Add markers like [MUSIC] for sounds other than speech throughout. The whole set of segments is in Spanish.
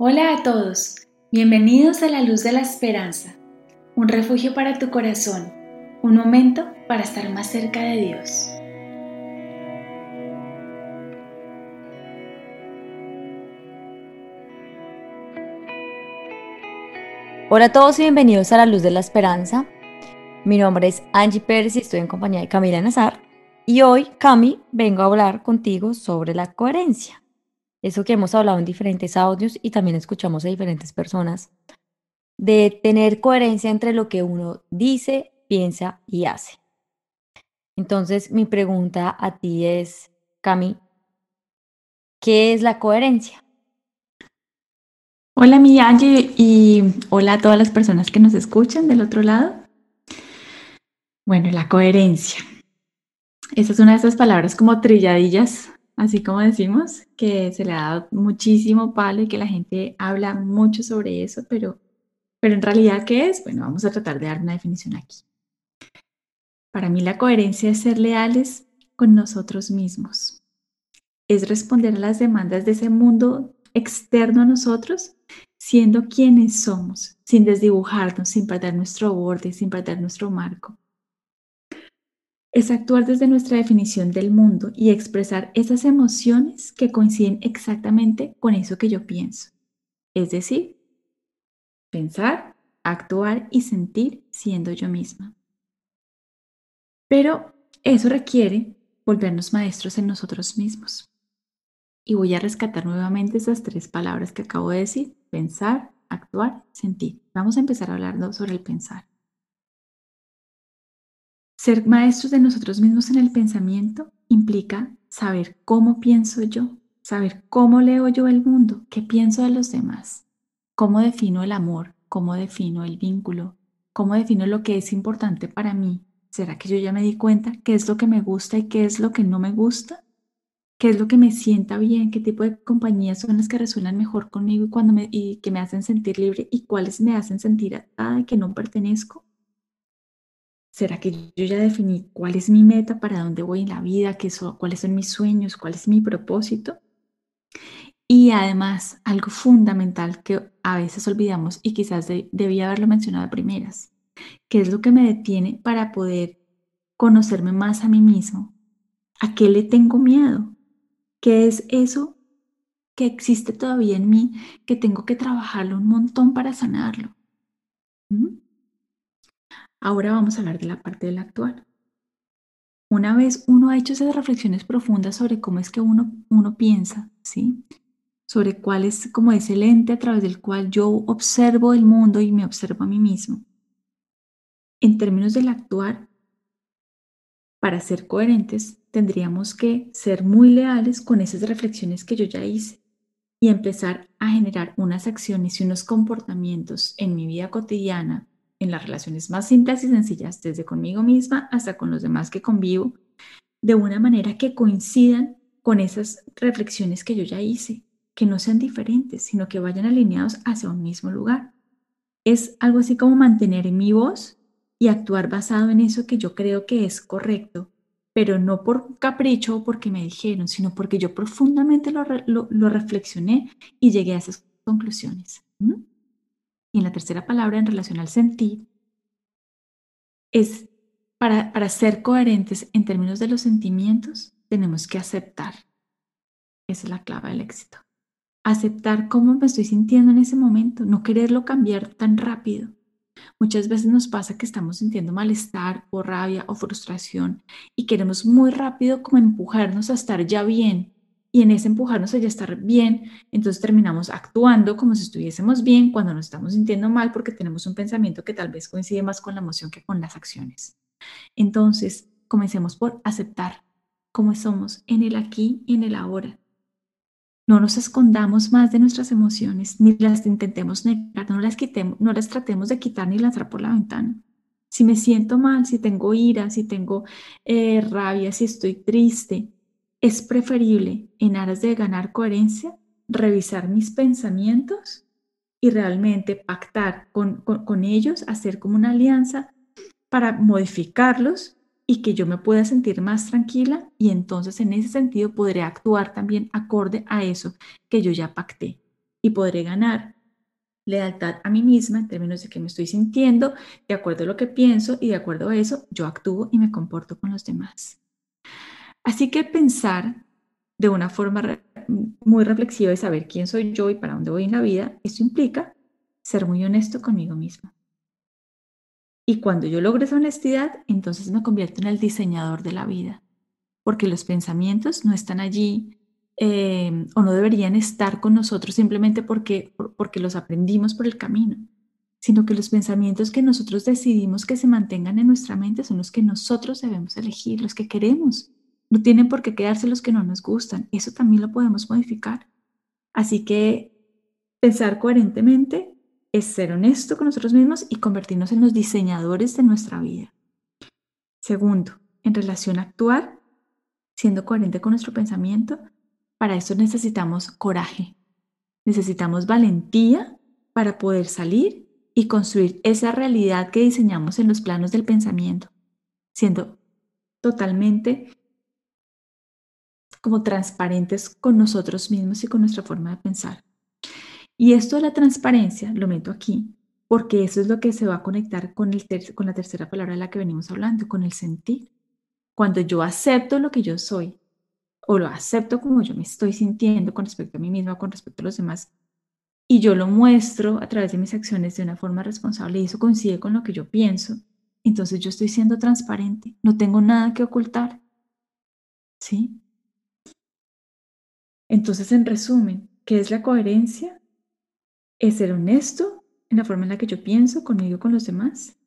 Hola a todos, bienvenidos a la luz de la esperanza, un refugio para tu corazón, un momento para estar más cerca de Dios. Hola a todos y bienvenidos a la luz de la esperanza. Mi nombre es Angie Pérez y estoy en compañía de Camila Nazar. Y hoy, Cami, vengo a hablar contigo sobre la coherencia eso que hemos hablado en diferentes audios y también escuchamos a diferentes personas, de tener coherencia entre lo que uno dice, piensa y hace. Entonces, mi pregunta a ti es, Cami, ¿qué es la coherencia? Hola, mi Angie, y hola a todas las personas que nos escuchan del otro lado. Bueno, la coherencia. Esa es una de esas palabras como trilladillas así como decimos, que se le ha dado muchísimo palo y que la gente habla mucho sobre eso, pero, pero en realidad, ¿qué es? Bueno, vamos a tratar de dar una definición aquí. Para mí la coherencia es ser leales con nosotros mismos. Es responder a las demandas de ese mundo externo a nosotros, siendo quienes somos, sin desdibujarnos, sin perder nuestro borde, sin perder nuestro marco es actuar desde nuestra definición del mundo y expresar esas emociones que coinciden exactamente con eso que yo pienso. Es decir, pensar, actuar y sentir siendo yo misma. Pero eso requiere volvernos maestros en nosotros mismos. Y voy a rescatar nuevamente esas tres palabras que acabo de decir, pensar, actuar, sentir. Vamos a empezar hablando sobre el pensar. Ser maestros de nosotros mismos en el pensamiento implica saber cómo pienso yo, saber cómo leo yo el mundo, qué pienso de los demás, cómo defino el amor, cómo defino el vínculo, cómo defino lo que es importante para mí. ¿Será que yo ya me di cuenta qué es lo que me gusta y qué es lo que no me gusta? ¿Qué es lo que me sienta bien? ¿Qué tipo de compañías son las que resuenan mejor conmigo y, me, que me hacen sentir libre? ¿Y cuáles me hacen sentir atada y que no pertenezco? ¿Será que yo ya definí cuál es mi meta, para dónde voy en la vida, qué cuáles son mis sueños, cuál es mi propósito? Y además, algo fundamental que a veces olvidamos y quizás debía haberlo mencionado a primeras, ¿qué es lo que me detiene para poder conocerme más a mí mismo? ¿A qué le tengo miedo? ¿Qué es eso que existe todavía en mí que tengo que trabajarlo un montón para sanarlo? ¿Mm? Ahora vamos a hablar de la parte del actual. Una vez uno ha hecho esas reflexiones profundas sobre cómo es que uno, uno piensa, ¿sí? Sobre cuál es como ese lente a través del cual yo observo el mundo y me observo a mí mismo. En términos del actuar, para ser coherentes, tendríamos que ser muy leales con esas reflexiones que yo ya hice y empezar a generar unas acciones y unos comportamientos en mi vida cotidiana en las relaciones más simples y sencillas, desde conmigo misma hasta con los demás que convivo, de una manera que coincidan con esas reflexiones que yo ya hice, que no sean diferentes, sino que vayan alineados hacia un mismo lugar. Es algo así como mantener mi voz y actuar basado en eso que yo creo que es correcto, pero no por capricho o porque me dijeron, sino porque yo profundamente lo, reflexioné y llegué a esas conclusiones. Y en la tercera palabra, en relación al sentir, es para, para ser coherentes en términos de los sentimientos, tenemos que aceptar. Esa es la clave del éxito. Aceptar cómo me estoy sintiendo en ese momento, no quererlo cambiar tan rápido. Muchas veces nos pasa que estamos sintiendo malestar o rabia o frustración y queremos muy rápido como empujarnos a estar ya bien y en ese empujarnos a ya estar bien, entonces terminamos actuando como si estuviésemos bien cuando nos estamos sintiendo mal porque tenemos un pensamiento que tal vez coincide más con la emoción que con las acciones. Entonces, comencemos por aceptar cómo somos en el aquí y en el ahora. No nos escondamos más de nuestras emociones, ni las intentemos negar, no las, quitemos, no las tratemos de quitar ni lanzar por la ventana. Si me siento mal, si tengo ira, si tengo eh, rabia, si estoy triste, es preferible, en aras de ganar coherencia, revisar mis pensamientos y realmente pactar con, ellos, hacer como una alianza para modificarlos y que yo me pueda sentir más tranquila y entonces en ese sentido podré actuar también acorde a eso que yo ya pacté. y podré ganar lealtad a mí misma en términos de que me estoy sintiendo, de acuerdo a lo que pienso y de acuerdo a eso yo actúo y me comporto con los demás. Así que pensar de una forma muy reflexiva y saber quién soy yo y para dónde voy en la vida, eso implica ser muy honesto conmigo misma. Y cuando yo logro esa honestidad, entonces me convierto en el diseñador de la vida, porque los pensamientos no están allí eh, o no deberían estar con nosotros simplemente porque, porque los aprendimos por el camino, sino que los pensamientos que nosotros decidimos que se mantengan en nuestra mente son los que nosotros debemos elegir, los que queremos. No tienen por qué quedarse los que no nos gustan. Eso también lo podemos modificar. Así que pensar coherentemente es ser honesto con nosotros mismos y convertirnos en los diseñadores de nuestra vida. Segundo, en relación a actuar, siendo coherente con nuestro pensamiento, para eso necesitamos coraje, necesitamos valentía para poder salir y construir esa realidad que diseñamos en los planos del pensamiento, siendo totalmente como transparentes con nosotros mismos y con nuestra forma de pensar. Y esto de la transparencia lo meto aquí porque eso es lo que se va a conectar con, el con la tercera palabra de la que venimos hablando, con el sentir. Cuando yo acepto lo que yo soy o lo acepto como yo me estoy sintiendo con respecto a mí misma, con respecto a los demás, y yo lo muestro a través de mis acciones de una forma responsable y eso coincide con lo que yo pienso, entonces yo estoy siendo transparente, no tengo nada que ocultar. ¿Sí? Entonces, en resumen, ¿qué es la coherencia? Es ser honesto en la forma en la que yo pienso conmigo y con los demás,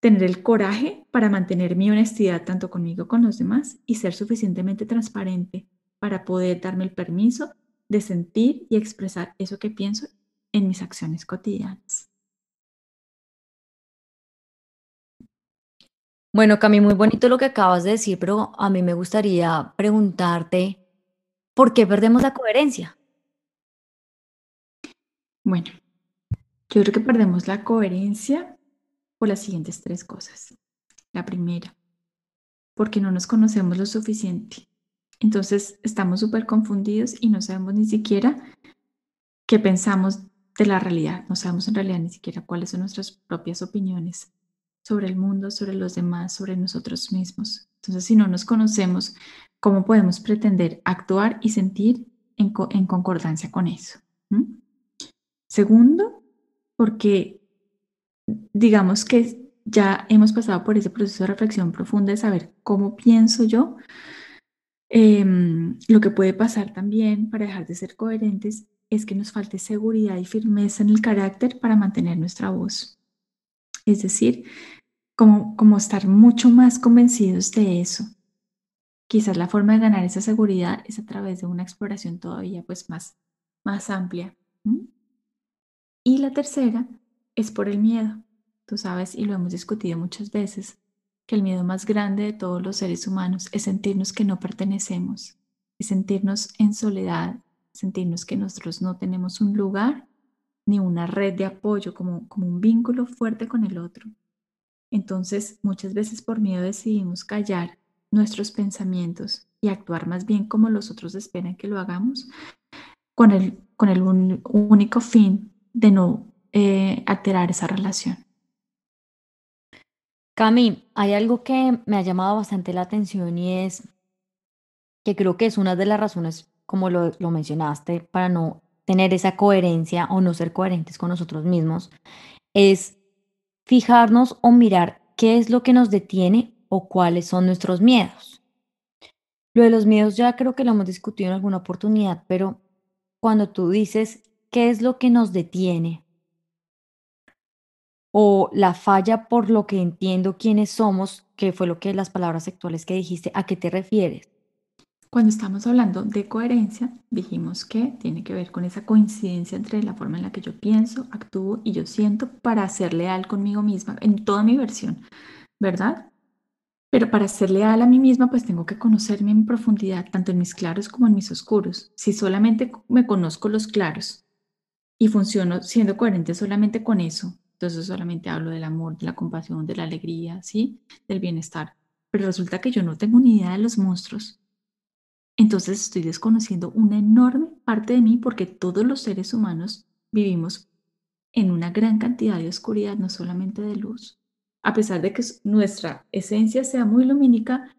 tener el coraje para mantener mi honestidad tanto conmigo como con los demás y ser suficientemente transparente para poder darme el permiso de sentir y expresar eso que pienso en mis acciones cotidianas. Bueno, Cami, muy bonito lo que acabas de decir, pero a mí me gustaría preguntarte, ¿por qué perdemos la coherencia? Bueno, yo creo que perdemos la coherencia por las siguientes tres cosas. La primera, porque no nos conocemos lo suficiente. Entonces estamos súper confundidos y no sabemos ni siquiera qué pensamos de la realidad. No sabemos en realidad ni siquiera cuáles son nuestras propias opiniones sobre el mundo, sobre los demás, sobre nosotros mismos. Entonces, si no nos conocemos, ¿cómo podemos pretender actuar y sentir en, concordancia con eso? ¿Mm? Segundo, porque digamos que ya hemos pasado por ese proceso de reflexión profunda de saber cómo pienso yo. Em, lo que puede pasar también para dejar de ser coherentes es que nos falte seguridad y firmeza en el carácter para mantener nuestra voz. Es decir, como, como estar mucho más convencidos de eso. Quizás la forma de ganar esa seguridad es a través de una exploración todavía pues más, más amplia. Y la tercera es por el miedo. Tú sabes, y lo hemos discutido muchas veces, que el miedo más grande de todos los seres humanos es sentirnos que no pertenecemos, es sentirnos en soledad, sentirnos que nosotros no tenemos un lugar ni una red de apoyo, como, como un vínculo fuerte con el otro. Entonces, muchas veces por miedo decidimos callar nuestros pensamientos y actuar más bien como los otros esperan que lo hagamos, con el, con el único fin de no eh, alterar esa relación. Cami, hay algo que me ha llamado bastante la atención y es que creo que es una de las razones, como lo, lo mencionaste, para no tener esa coherencia o no ser coherentes con nosotros mismos, es fijarnos o mirar qué es lo que nos detiene o cuáles son nuestros miedos. Lo de los miedos ya creo que lo hemos discutido en alguna oportunidad, pero cuando tú dices qué es lo que nos detiene o la falla por lo que entiendo quiénes somos, que fue lo que las palabras actuales que dijiste, ¿a qué te refieres? Cuando estamos hablando de coherencia, dijimos que tiene que ver con esa coincidencia entre la forma en la que yo pienso, actúo y yo siento para ser leal conmigo misma en toda mi versión, ¿verdad? Pero para ser leal a mí misma, pues tengo que conocerme en profundidad, tanto en mis claros como en mis oscuros. Si solamente me conozco los claros y funciono siendo coherente solamente con eso, entonces solamente hablo del amor, de la compasión, de la alegría, ¿sí? Del bienestar. Pero resulta que yo no tengo ni idea de los monstruos. Entonces estoy desconociendo una enorme parte de mí porque todos los seres humanos vivimos en una gran cantidad de oscuridad, no solamente de luz. A pesar de que nuestra esencia sea muy lumínica,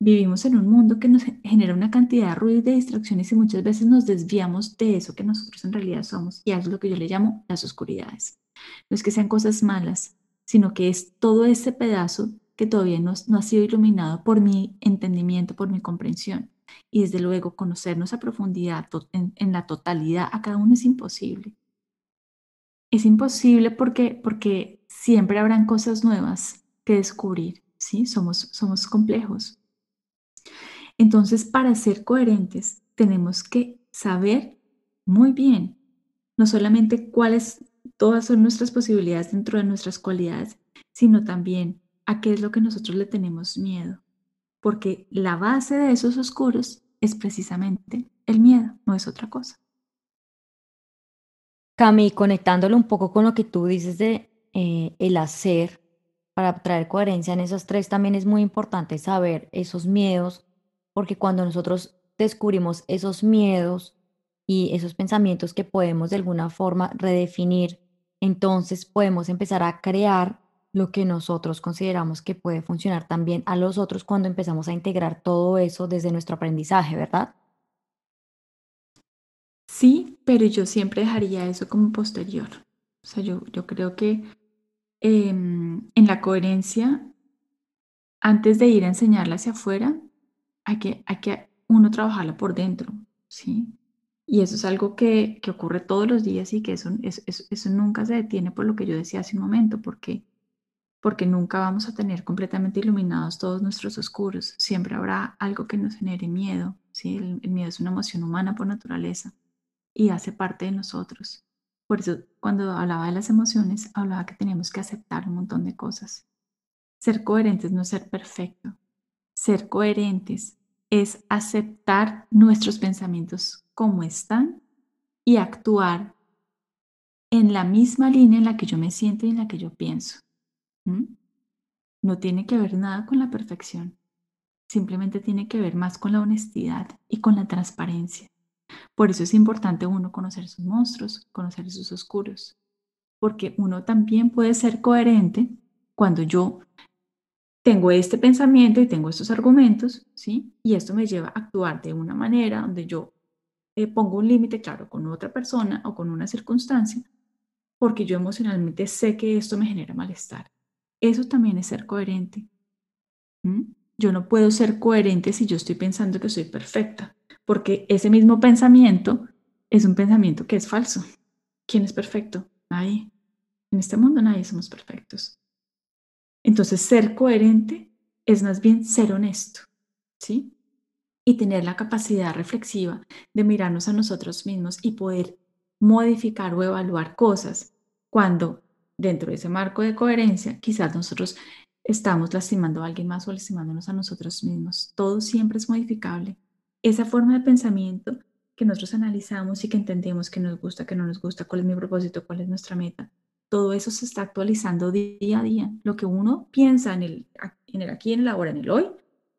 vivimos en un mundo que nos [LAUGHS] genera una cantidad de ruido y de distracciones y muchas veces nos desviamos de eso que nosotros en realidad somos. Y es lo que yo le llamo las oscuridades. No es que sean cosas malas, sino que es todo ese pedazo que todavía no, no ha sido iluminado por mi entendimiento, por mi comprensión. Y desde luego conocernos a profundidad, en, la totalidad, a cada uno es imposible. Es imposible porque, porque siempre habrán cosas nuevas que descubrir, ¿sí? Somos, somos complejos. Entonces, para ser coherentes, tenemos que saber muy bien, no solamente cuáles todas son nuestras posibilidades dentro de nuestras cualidades, sino también a qué es lo que nosotros le tenemos miedo. Porque la base de esos oscuros es precisamente el miedo, no es otra cosa. Cami, conectándolo un poco con lo que tú dices de eh, el hacer, para traer coherencia en esos tres, también es muy importante saber esos miedos, porque cuando nosotros descubrimos esos miedos y esos pensamientos que podemos de alguna forma redefinir, entonces podemos empezar a crear lo que nosotros consideramos que puede funcionar también a los otros cuando empezamos a integrar todo eso desde nuestro aprendizaje, ¿verdad? Sí, pero yo siempre dejaría eso como posterior. O sea, yo, yo creo que em, en la coherencia, antes de ir a enseñarla hacia afuera, hay que, hay que uno trabajarla por dentro, ¿sí? Y eso es algo que, que ocurre todos los días y que eso, eso, eso, nunca se detiene por lo que yo decía hace un momento, porque, porque nunca vamos a tener completamente iluminados todos nuestros oscuros. Siempre habrá algo que nos genere miedo, ¿sí? el miedo es una emoción humana por naturaleza y hace parte de nosotros. Por eso cuando hablaba de las emociones, hablaba que teníamos que aceptar un montón de cosas. Ser coherentes no es ser perfecto. Ser coherentes es aceptar nuestros pensamientos como están y actuar en la misma línea en la que yo me siento y en la que yo pienso. No tiene que ver nada con la perfección. Simplemente tiene que ver más con la honestidad y con la transparencia. Por eso es importante uno conocer sus monstruos, conocer sus oscuros, porque uno también puede ser coherente cuando yo tengo este pensamiento y tengo estos argumentos, ¿sí? Y esto me lleva a actuar de una manera donde yo eh, pongo un límite, claro, con otra persona o con una circunstancia, porque yo emocionalmente sé que esto me genera malestar. Eso también es ser coherente. Yo no puedo ser coherente si yo estoy pensando que soy perfecta porque ese mismo pensamiento es un pensamiento que es falso. ¿Quién es perfecto? Nadie. En este mundo nadie somos perfectos. Entonces, ser coherente es más bien ser honesto, ¿sí? Y tener la capacidad reflexiva de mirarnos a nosotros mismos y poder modificar o evaluar cosas cuando dentro de ese marco de coherencia quizás nosotros estamos lastimando a alguien más o lastimándonos a nosotros mismos. Todo siempre es modificable esa forma de pensamiento que nosotros analizamos y que entendemos que nos gusta, que no nos gusta, cuál es mi propósito, cuál es nuestra meta, todo eso se está actualizando día a día. Lo que uno piensa en el, en aquí, en el ahora, en el hoy,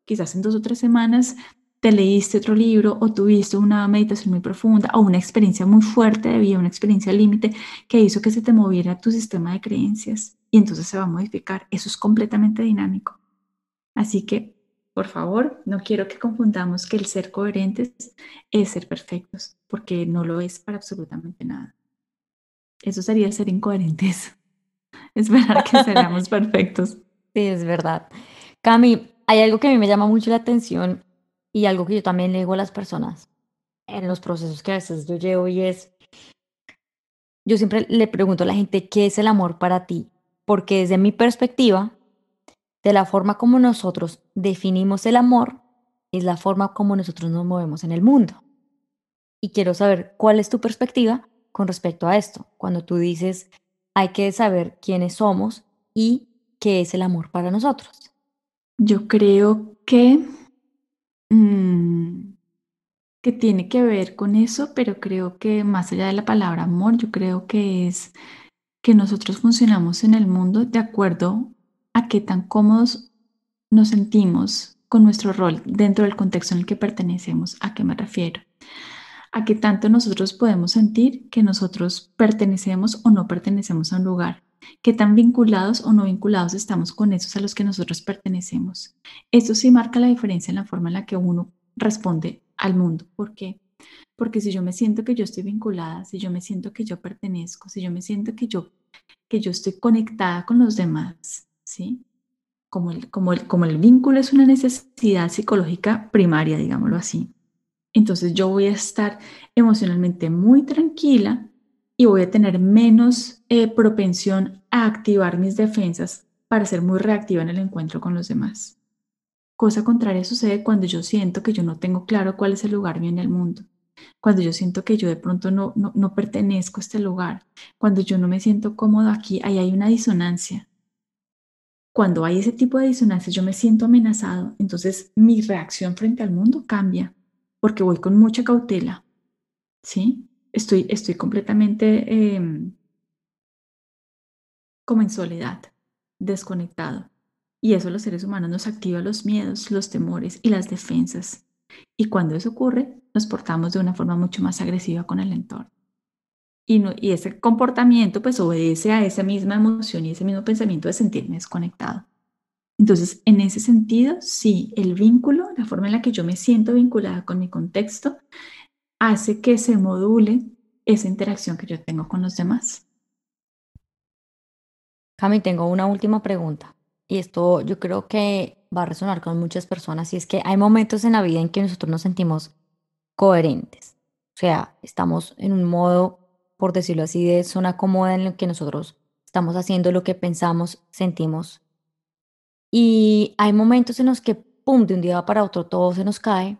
quizás en dos o tres semanas te leíste otro libro o tuviste una meditación muy profunda o una experiencia muy fuerte de vida, una experiencia límite que hizo que se te moviera tu sistema de creencias y entonces se va a modificar. Eso es completamente dinámico. Así que por favor, no quiero que confundamos que el ser coherentes es ser perfectos, porque no lo es para absolutamente nada. Eso sería ser incoherentes. [LAUGHS] Esperar que seamos [LAUGHS] perfectos. Sí, es verdad. Cami, hay algo que a mí me llama mucho la atención y algo que yo también le digo a las personas en los procesos que a veces yo llevo y es, yo siempre le pregunto a la gente, ¿qué es el amor para ti? Porque desde mi perspectiva, de la forma como nosotros definimos el amor, es la forma como nosotros nos movemos en el mundo. Y quiero saber cuál es tu perspectiva con respecto a esto, cuando tú dices, hay que saber quiénes somos y qué es el amor para nosotros. Yo creo que, mm, que tiene que ver con eso, pero creo que más allá de la palabra amor, yo creo que es que nosotros funcionamos en el mundo de acuerdo a qué tan cómodos nos sentimos con nuestro rol dentro del contexto en el que pertenecemos. ¿A qué me refiero? a qué tanto nosotros podemos sentir que nosotros pertenecemos o no pertenecemos a un lugar, qué tan vinculados o no vinculados estamos con esos a los que nosotros pertenecemos. Eso sí marca la diferencia en la forma en la que uno responde al mundo. ¿Por qué? Porque si yo me siento que yo estoy vinculada, si yo me siento que yo pertenezco, si yo me siento que yo, que yo estoy conectada con los demás, ¿sí? Como el, como, el, como el vínculo es una necesidad psicológica primaria, digámoslo así. Entonces yo voy a estar emocionalmente muy tranquila y voy a tener menos eh, propensión a activar mis defensas para ser muy reactiva en el encuentro con los demás. Cosa contraria sucede cuando yo siento que yo no tengo claro cuál es el lugar mío en el mundo, cuando yo siento que yo de pronto no, no, no pertenezco a este lugar, cuando yo no me siento cómodo aquí, ahí hay una disonancia. Cuando hay ese tipo de disonancia, yo me siento amenazado, entonces mi reacción frente al mundo cambia, porque voy con mucha cautela, ¿sí? Estoy, estoy completamente em, como en soledad, desconectado. Y eso los seres humanos nos activa los miedos, los temores y las defensas. Y cuando eso ocurre, nos portamos de una forma mucho más agresiva con el entorno. Y, y ese comportamiento pues obedece a esa misma emoción y ese mismo pensamiento de sentirme desconectado. Entonces, en ese sentido, sí, el vínculo, la forma en la que yo me siento vinculada con mi contexto, hace que se module esa interacción que yo tengo con los demás. Cami, tengo una última pregunta y esto yo creo que va a resonar con muchas personas, y es que hay momentos en la vida en que nosotros nos sentimos coherentes. O sea, estamos en un modo, por decirlo así, de zona cómoda en el que nosotros estamos haciendo lo que pensamos, sentimos. Y hay momentos en los que, pum, de un día para otro todo se nos cae.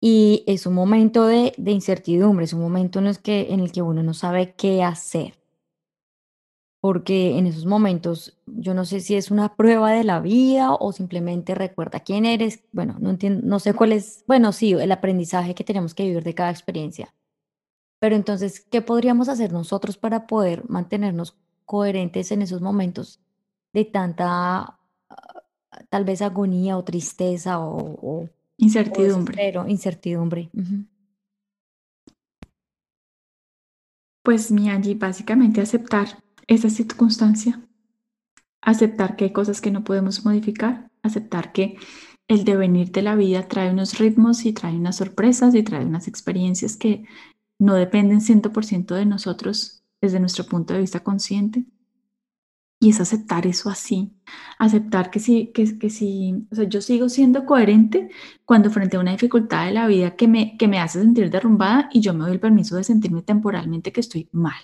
Y es un momento de, de incertidumbre, es un momento en que, en el que uno no sabe qué hacer porque en esos momentos yo no sé si es una prueba de la vida o simplemente recuerda quién eres. Bueno, no entiendo, no sé cuál es, bueno, sí, el aprendizaje que tenemos que vivir de cada experiencia. Pero entonces, ¿qué podríamos hacer nosotros para poder mantenernos coherentes en esos momentos de tanta, ah, tal vez agonía o tristeza o, incertidumbre? Pero incertidumbre. Pues mi Angie, básicamente aceptar esa circunstancia, aceptar que hay cosas que no podemos modificar, aceptar que el devenir de la vida trae unos ritmos y trae unas sorpresas y trae unas experiencias que no dependen 100% de nosotros desde nuestro punto de vista consciente. Y es aceptar eso así, aceptar que si, que, que si, o sea, yo sigo siendo coherente cuando frente a una dificultad de la vida que me, que me hace sentir derrumbada y yo me doy el permiso de sentirme temporalmente que estoy mal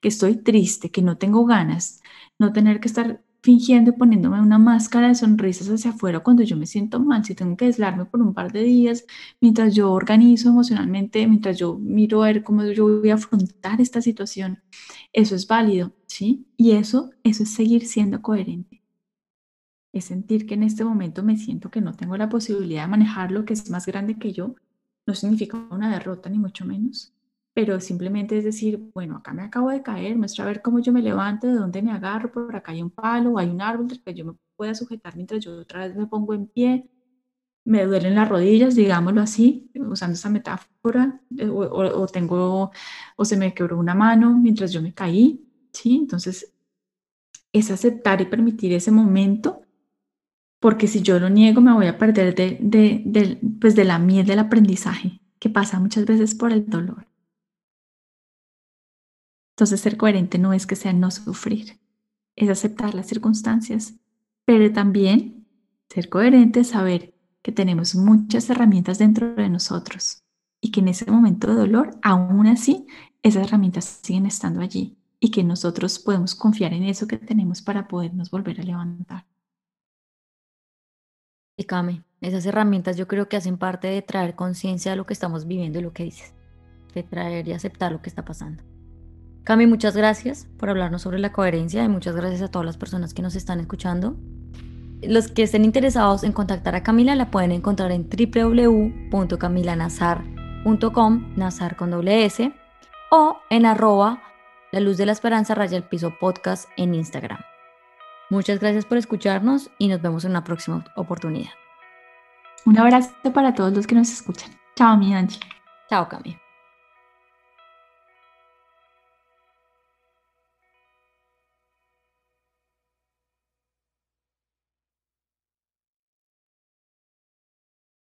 que estoy triste, que no tengo ganas, no tener que estar fingiendo y poniéndome una máscara de sonrisas hacia afuera cuando yo me siento mal, si tengo que aislarme por un par de días, mientras yo organizo emocionalmente, mientras yo miro a ver cómo yo voy a afrontar esta situación, eso es válido, ¿sí? Y eso, eso es seguir siendo coherente. Es sentir que en este momento me siento que no tengo la posibilidad de manejar lo que es más grande que yo, no significa una derrota ni mucho menos, pero simplemente es decir, bueno, acá me acabo de caer, muestra a ver cómo yo me levanto, de dónde me agarro, por acá hay un palo, hay un árbol que yo me pueda sujetar mientras yo otra vez me pongo en pie, me duelen las rodillas, digámoslo así, usando esa metáfora, eh, o, tengo, o se me quebró una mano mientras yo me caí, ¿sí? Entonces, es aceptar y permitir ese momento, porque si yo lo niego me voy a perder de, de, de, pues de la miel del aprendizaje, que pasa muchas veces por el dolor. Entonces ser coherente no es que sea no sufrir, es aceptar las circunstancias, pero también ser coherente es saber que tenemos muchas herramientas dentro de nosotros y que en ese momento de dolor, aún así, esas herramientas siguen estando allí y que nosotros podemos confiar en eso que tenemos para podernos volver a levantar. Y Came, esas herramientas yo creo que hacen parte de traer conciencia de lo que estamos viviendo y lo que dices, de traer y aceptar lo que está pasando. Cami, muchas gracias por hablarnos sobre la coherencia y muchas gracias a todas las personas que nos están escuchando. Los que estén interesados en contactar a Camila la pueden encontrar en www.camilanazar.com, Nazar con doble S, o en arroba la luz de la esperanza raya el piso podcast en Instagram. Muchas gracias por escucharnos y nos vemos en una próxima oportunidad. Un abrazo para todos los que nos escuchan. Chao, mi Angie. Chao, Cami.